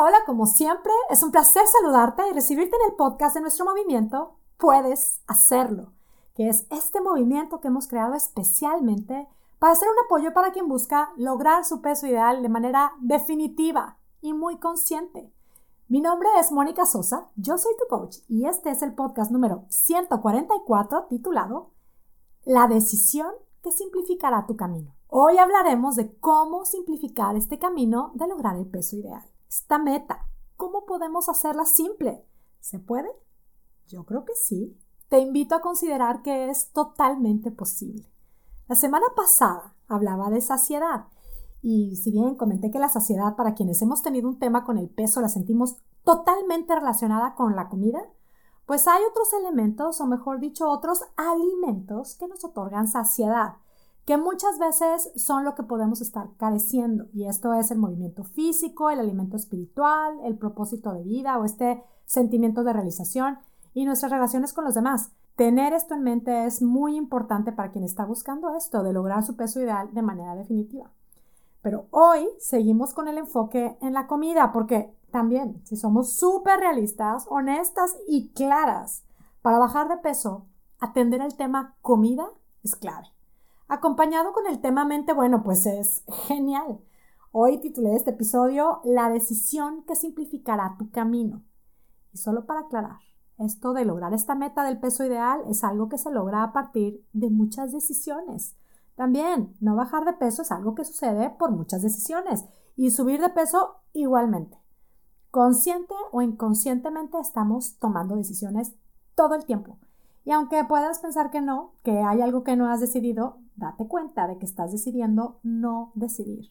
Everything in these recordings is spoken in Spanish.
Hola, como siempre, es un placer saludarte y recibirte en el podcast de nuestro movimiento. Puedes hacerlo, que es este movimiento que hemos creado especialmente para ser un apoyo para quien busca lograr su peso ideal de manera definitiva y muy consciente. Mi nombre es Mónica Sosa, yo soy tu coach y este es el podcast número 144 titulado La decisión que simplificará tu camino. Hoy hablaremos de cómo simplificar este camino de lograr el peso ideal esta meta? ¿Cómo podemos hacerla simple? ¿Se puede? Yo creo que sí. Te invito a considerar que es totalmente posible. La semana pasada hablaba de saciedad y si bien comenté que la saciedad para quienes hemos tenido un tema con el peso la sentimos totalmente relacionada con la comida, pues hay otros elementos o mejor dicho otros alimentos que nos otorgan saciedad que muchas veces son lo que podemos estar careciendo. Y esto es el movimiento físico, el alimento espiritual, el propósito de vida o este sentimiento de realización y nuestras relaciones con los demás. Tener esto en mente es muy importante para quien está buscando esto, de lograr su peso ideal de manera definitiva. Pero hoy seguimos con el enfoque en la comida, porque también, si somos súper realistas, honestas y claras, para bajar de peso, atender el tema comida es clave acompañado con el tema mente, bueno, pues es genial. Hoy titulé este episodio La decisión que simplificará tu camino. Y solo para aclarar, esto de lograr esta meta del peso ideal es algo que se logra a partir de muchas decisiones. También, no bajar de peso es algo que sucede por muchas decisiones y subir de peso igualmente. Consciente o inconscientemente estamos tomando decisiones todo el tiempo. Y aunque puedas pensar que no, que hay algo que no has decidido, date cuenta de que estás decidiendo no decidir.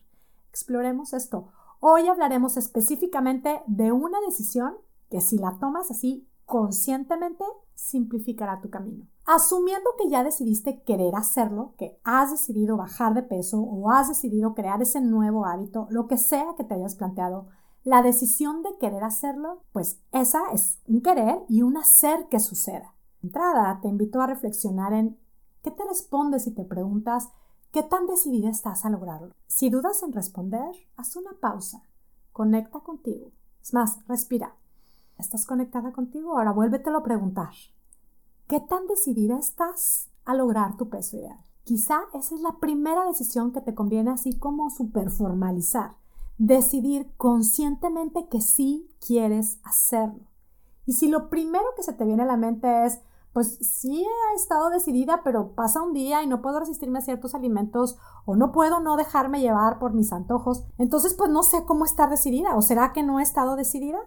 Exploremos esto. Hoy hablaremos específicamente de una decisión que si la tomas así conscientemente, simplificará tu camino. Asumiendo que ya decidiste querer hacerlo, que has decidido bajar de peso o has decidido crear ese nuevo hábito, lo que sea que te hayas planteado, la decisión de querer hacerlo, pues esa es un querer y un hacer que suceda entrada, te invito a reflexionar en qué te respondes si te preguntas qué tan decidida estás a lograrlo. Si dudas en responder, haz una pausa, conecta contigo. Es más, respira. ¿Estás conectada contigo? Ahora vuélvetelo a preguntar. ¿Qué tan decidida estás a lograr tu peso ideal? Quizá esa es la primera decisión que te conviene así como superformalizar. Decidir conscientemente que sí quieres hacerlo. Y si lo primero que se te viene a la mente es, pues sí he estado decidida, pero pasa un día y no puedo resistirme a ciertos alimentos o no puedo no dejarme llevar por mis antojos, entonces pues no sé cómo estar decidida o será que no he estado decidida.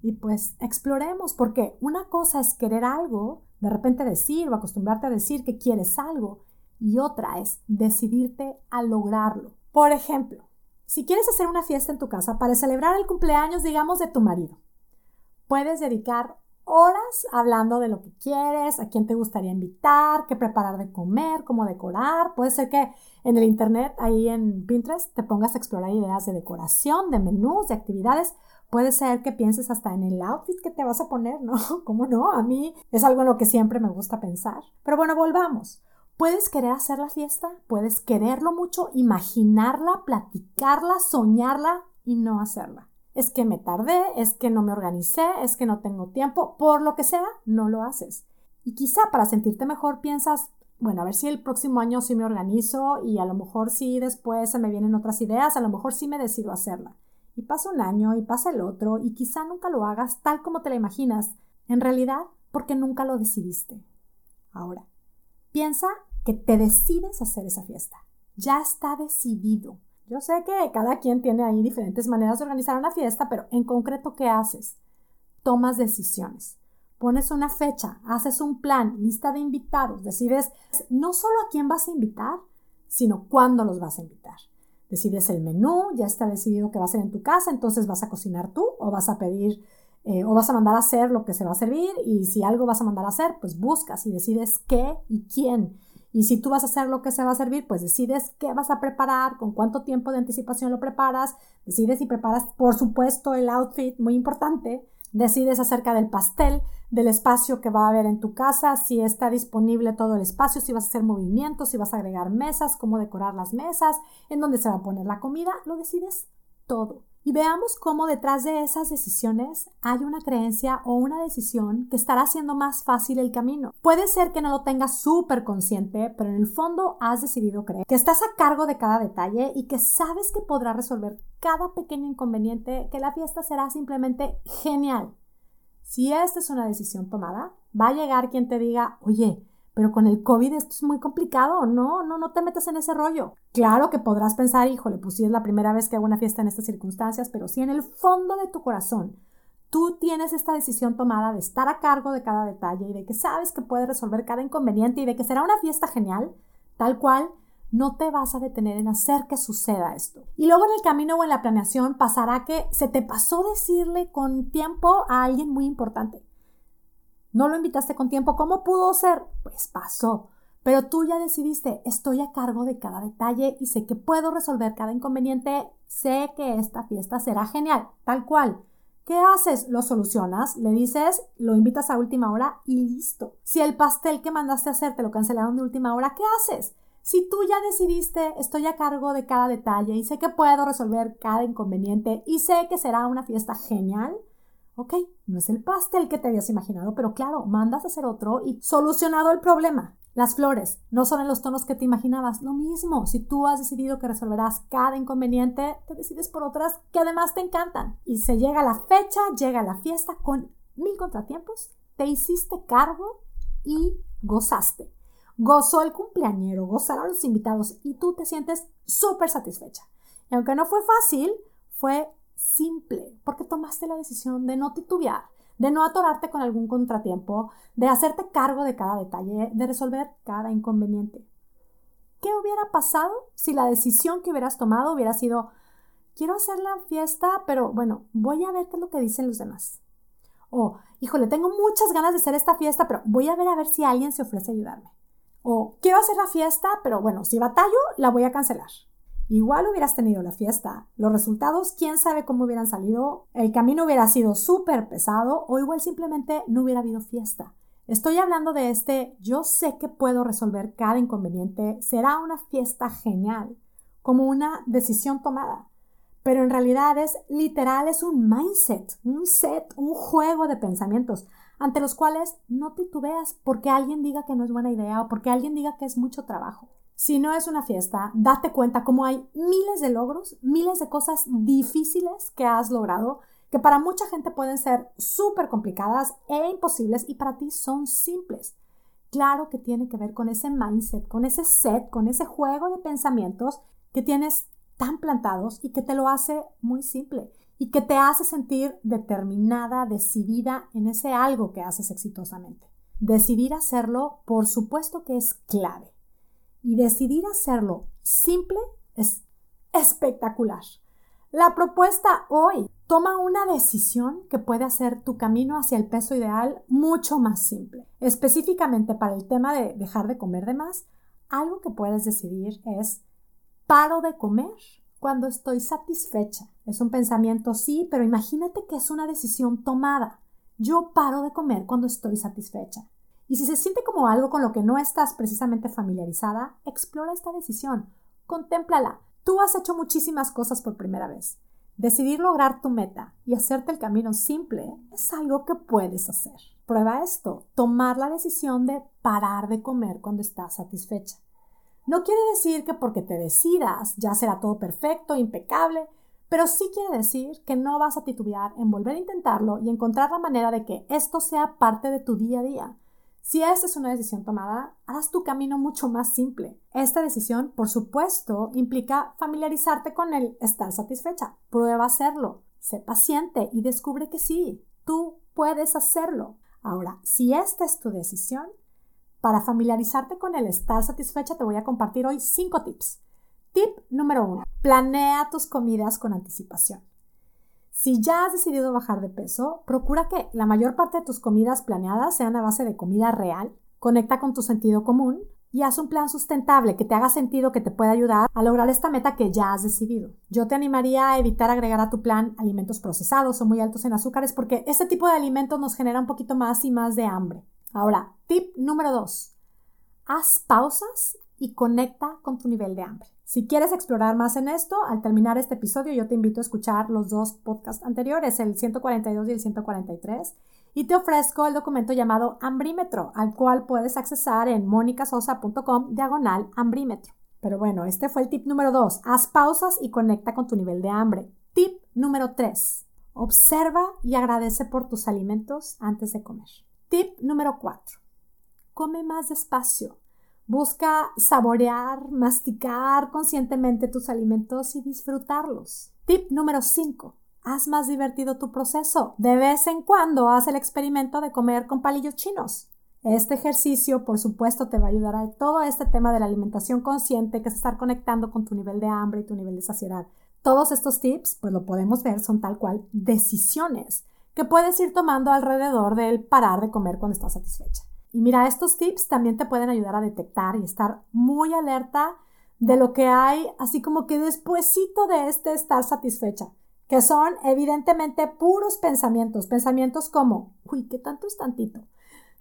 Y pues exploremos, porque una cosa es querer algo, de repente decir o acostumbrarte a decir que quieres algo, y otra es decidirte a lograrlo. Por ejemplo, si quieres hacer una fiesta en tu casa para celebrar el cumpleaños, digamos, de tu marido, puedes dedicar horas hablando de lo que quieres, a quién te gustaría invitar, qué preparar de comer, cómo decorar. Puede ser que en el internet, ahí en Pinterest, te pongas a explorar ideas de decoración, de menús, de actividades. Puede ser que pienses hasta en el outfit que te vas a poner, ¿no? ¿Cómo no? A mí es algo en lo que siempre me gusta pensar. Pero bueno, volvamos. Puedes querer hacer la fiesta, puedes quererlo mucho, imaginarla, platicarla, soñarla y no hacerla es que me tardé, es que no me organicé, es que no tengo tiempo, por lo que sea, no lo haces. Y quizá para sentirte mejor piensas, bueno, a ver si el próximo año sí me organizo y a lo mejor sí después se me vienen otras ideas, a lo mejor sí me decido hacerla. Y pasa un año y pasa el otro y quizá nunca lo hagas tal como te la imaginas, en realidad porque nunca lo decidiste. Ahora, piensa que te decides hacer esa fiesta. Ya está decidido. Yo sé que cada quien tiene ahí diferentes maneras de organizar una fiesta, pero en concreto, ¿qué haces? Tomas decisiones. Pones una fecha, haces un plan, lista de invitados, decides no solo a quién vas a invitar, sino cuándo los vas a invitar. Decides el menú, ya está decidido que va a ser en tu casa, entonces vas a cocinar tú o vas a pedir eh, o vas a mandar a hacer lo que se va a servir y si algo vas a mandar a hacer, pues buscas y decides qué y quién y si tú vas a hacer lo que se va a servir, pues decides qué vas a preparar, con cuánto tiempo de anticipación lo preparas, decides y preparas, por supuesto, el outfit, muy importante, decides acerca del pastel, del espacio que va a haber en tu casa, si está disponible todo el espacio, si vas a hacer movimientos, si vas a agregar mesas, cómo decorar las mesas, en dónde se va a poner la comida, lo decides todo. Y veamos cómo detrás de esas decisiones hay una creencia o una decisión que estará haciendo más fácil el camino. Puede ser que no lo tengas súper consciente, pero en el fondo has decidido creer que estás a cargo de cada detalle y que sabes que podrás resolver cada pequeño inconveniente, que la fiesta será simplemente genial. Si esta es una decisión tomada, va a llegar quien te diga, oye, pero con el COVID esto es muy complicado. No, no, no te metas en ese rollo. Claro que podrás pensar, híjole, pues sí es la primera vez que hago una fiesta en estas circunstancias, pero si en el fondo de tu corazón tú tienes esta decisión tomada de estar a cargo de cada detalle y de que sabes que puedes resolver cada inconveniente y de que será una fiesta genial, tal cual, no te vas a detener en hacer que suceda esto. Y luego en el camino o en la planeación pasará que se te pasó decirle con tiempo a alguien muy importante. No lo invitaste con tiempo. ¿Cómo pudo ser? Pues pasó. Pero tú ya decidiste, estoy a cargo de cada detalle y sé que puedo resolver cada inconveniente. Sé que esta fiesta será genial, tal cual. ¿Qué haces? Lo solucionas, le dices, lo invitas a última hora y listo. Si el pastel que mandaste a hacer te lo cancelaron de última hora, ¿qué haces? Si tú ya decidiste, estoy a cargo de cada detalle y sé que puedo resolver cada inconveniente y sé que será una fiesta genial, Ok, no es el pastel que te habías imaginado, pero claro, mandas a hacer otro y solucionado el problema. Las flores no son en los tonos que te imaginabas. Lo mismo, si tú has decidido que resolverás cada inconveniente, te decides por otras que además te encantan. Y se llega la fecha, llega la fiesta con mil contratiempos, te hiciste cargo y gozaste. Gozó el cumpleañero, gozaron los invitados y tú te sientes súper satisfecha. Y aunque no fue fácil, fue simple, porque tomaste la decisión de no titubear, de no atorarte con algún contratiempo, de hacerte cargo de cada detalle, de resolver cada inconveniente. ¿Qué hubiera pasado si la decisión que hubieras tomado hubiera sido, quiero hacer la fiesta, pero bueno, voy a ver qué es lo que dicen los demás? O, híjole, tengo muchas ganas de hacer esta fiesta, pero voy a ver a ver si alguien se ofrece a ayudarme. O, quiero hacer la fiesta, pero bueno, si batallo, la voy a cancelar. Igual hubieras tenido la fiesta. Los resultados, quién sabe cómo hubieran salido. El camino hubiera sido súper pesado o igual simplemente no hubiera habido fiesta. Estoy hablando de este, yo sé que puedo resolver cada inconveniente, será una fiesta genial, como una decisión tomada. Pero en realidad es literal, es un mindset, un set, un juego de pensamientos ante los cuales no titubeas porque alguien diga que no es buena idea o porque alguien diga que es mucho trabajo. Si no es una fiesta, date cuenta cómo hay miles de logros, miles de cosas difíciles que has logrado, que para mucha gente pueden ser súper complicadas e imposibles y para ti son simples. Claro que tiene que ver con ese mindset, con ese set, con ese juego de pensamientos que tienes tan plantados y que te lo hace muy simple y que te hace sentir determinada, decidida en ese algo que haces exitosamente. Decidir hacerlo, por supuesto que es clave y decidir hacerlo simple es espectacular. La propuesta hoy toma una decisión que puede hacer tu camino hacia el peso ideal mucho más simple. Específicamente para el tema de dejar de comer de más, algo que puedes decidir es paro de comer cuando estoy satisfecha. Es un pensamiento sí, pero imagínate que es una decisión tomada. Yo paro de comer cuando estoy satisfecha. Y si se siente como algo con lo que no estás precisamente familiarizada, explora esta decisión, contémplala. Tú has hecho muchísimas cosas por primera vez. Decidir lograr tu meta y hacerte el camino simple es algo que puedes hacer. Prueba esto, tomar la decisión de parar de comer cuando estás satisfecha. No quiere decir que porque te decidas ya será todo perfecto, impecable, pero sí quiere decir que no vas a titubear en volver a intentarlo y encontrar la manera de que esto sea parte de tu día a día. Si esta es una decisión tomada, harás tu camino mucho más simple. Esta decisión, por supuesto, implica familiarizarte con el estar satisfecha. Prueba hacerlo. Sé paciente y descubre que sí, tú puedes hacerlo. Ahora, si esta es tu decisión, para familiarizarte con el estar satisfecha te voy a compartir hoy cinco tips. Tip número uno, planea tus comidas con anticipación. Si ya has decidido bajar de peso, procura que la mayor parte de tus comidas planeadas sean a base de comida real. Conecta con tu sentido común y haz un plan sustentable que te haga sentido que te pueda ayudar a lograr esta meta que ya has decidido. Yo te animaría a evitar agregar a tu plan alimentos procesados o muy altos en azúcares porque este tipo de alimentos nos genera un poquito más y más de hambre. Ahora, tip número 2. Haz pausas y conecta con tu nivel de hambre. Si quieres explorar más en esto, al terminar este episodio yo te invito a escuchar los dos podcasts anteriores, el 142 y el 143, y te ofrezco el documento llamado Ambrímetro, al cual puedes accesar en monicasosa.com diagonal ambrímetro. Pero bueno, este fue el tip número 2. Haz pausas y conecta con tu nivel de hambre. Tip número 3. Observa y agradece por tus alimentos antes de comer. Tip número 4. Come más despacio. Busca saborear, masticar conscientemente tus alimentos y disfrutarlos. Tip número 5. Haz más divertido tu proceso. De vez en cuando haz el experimento de comer con palillos chinos. Este ejercicio, por supuesto, te va a ayudar a todo este tema de la alimentación consciente, que es estar conectando con tu nivel de hambre y tu nivel de saciedad. Todos estos tips, pues lo podemos ver, son tal cual decisiones que puedes ir tomando alrededor del parar de comer cuando estás satisfecha. Y mira, estos tips también te pueden ayudar a detectar y estar muy alerta de lo que hay, así como que despuesito de este estar satisfecha, que son evidentemente puros pensamientos, pensamientos como, uy, ¿qué tanto es tantito?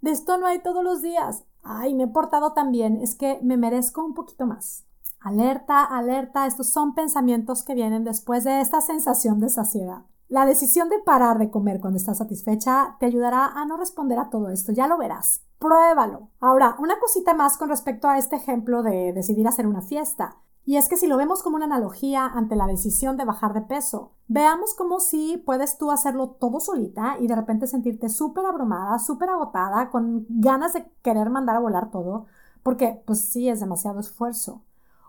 De esto no hay todos los días. Ay, me he portado tan bien, es que me merezco un poquito más. Alerta, alerta, estos son pensamientos que vienen después de esta sensación de saciedad. La decisión de parar de comer cuando estás satisfecha te ayudará a no responder a todo esto, ya lo verás. Pruébalo. Ahora, una cosita más con respecto a este ejemplo de decidir hacer una fiesta. Y es que si lo vemos como una analogía ante la decisión de bajar de peso, veamos como si puedes tú hacerlo todo solita y de repente sentirte súper abrumada, súper agotada, con ganas de querer mandar a volar todo, porque pues sí es demasiado esfuerzo.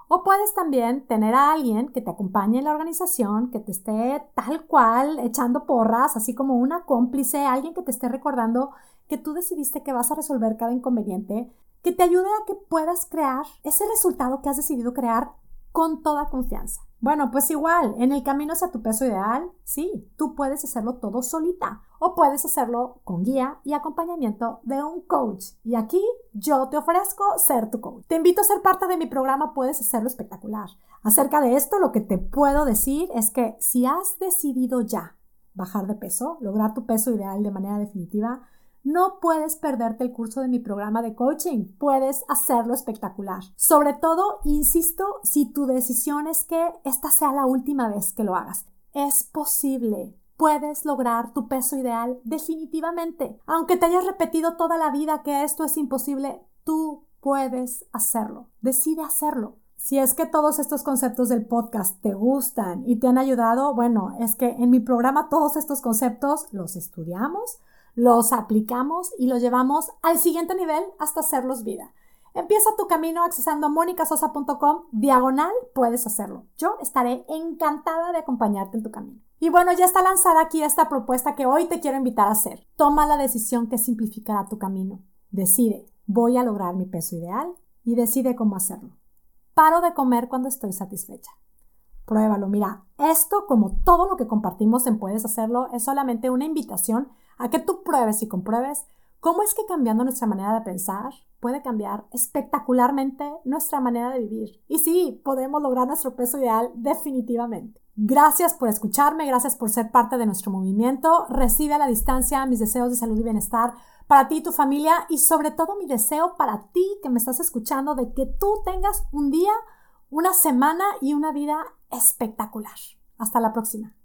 O puedes también tener a alguien que te acompañe en la organización, que te esté tal cual echando porras, así como una cómplice, alguien que te esté recordando que tú decidiste que vas a resolver cada inconveniente, que te ayude a que puedas crear ese resultado que has decidido crear con toda confianza. Bueno, pues igual, en el camino hacia tu peso ideal, sí, tú puedes hacerlo todo solita o puedes hacerlo con guía y acompañamiento de un coach. Y aquí yo te ofrezco ser tu coach. Te invito a ser parte de mi programa, puedes hacerlo espectacular. Acerca de esto, lo que te puedo decir es que si has decidido ya bajar de peso, lograr tu peso ideal de manera definitiva, no puedes perderte el curso de mi programa de coaching. Puedes hacerlo espectacular. Sobre todo, insisto, si tu decisión es que esta sea la última vez que lo hagas. Es posible. Puedes lograr tu peso ideal definitivamente. Aunque te hayas repetido toda la vida que esto es imposible, tú puedes hacerlo. Decide hacerlo. Si es que todos estos conceptos del podcast te gustan y te han ayudado, bueno, es que en mi programa todos estos conceptos los estudiamos, los aplicamos y los llevamos al siguiente nivel hasta hacerlos vida. Empieza tu camino accesando monicasosa.com diagonal, puedes hacerlo. Yo estaré encantada de acompañarte en tu camino. Y bueno, ya está lanzada aquí esta propuesta que hoy te quiero invitar a hacer. Toma la decisión que simplificará tu camino. Decide, voy a lograr mi peso ideal y decide cómo hacerlo. Paro de comer cuando estoy satisfecha. Pruébalo, mira, esto como todo lo que compartimos en Puedes Hacerlo es solamente una invitación a que tú pruebes y compruebes cómo es que cambiando nuestra manera de pensar puede cambiar espectacularmente nuestra manera de vivir. Y sí, podemos lograr nuestro peso ideal definitivamente. Gracias por escucharme, gracias por ser parte de nuestro movimiento. Recibe a la distancia mis deseos de salud y bienestar para ti y tu familia y sobre todo mi deseo para ti que me estás escuchando de que tú tengas un día, una semana y una vida espectacular. Hasta la próxima.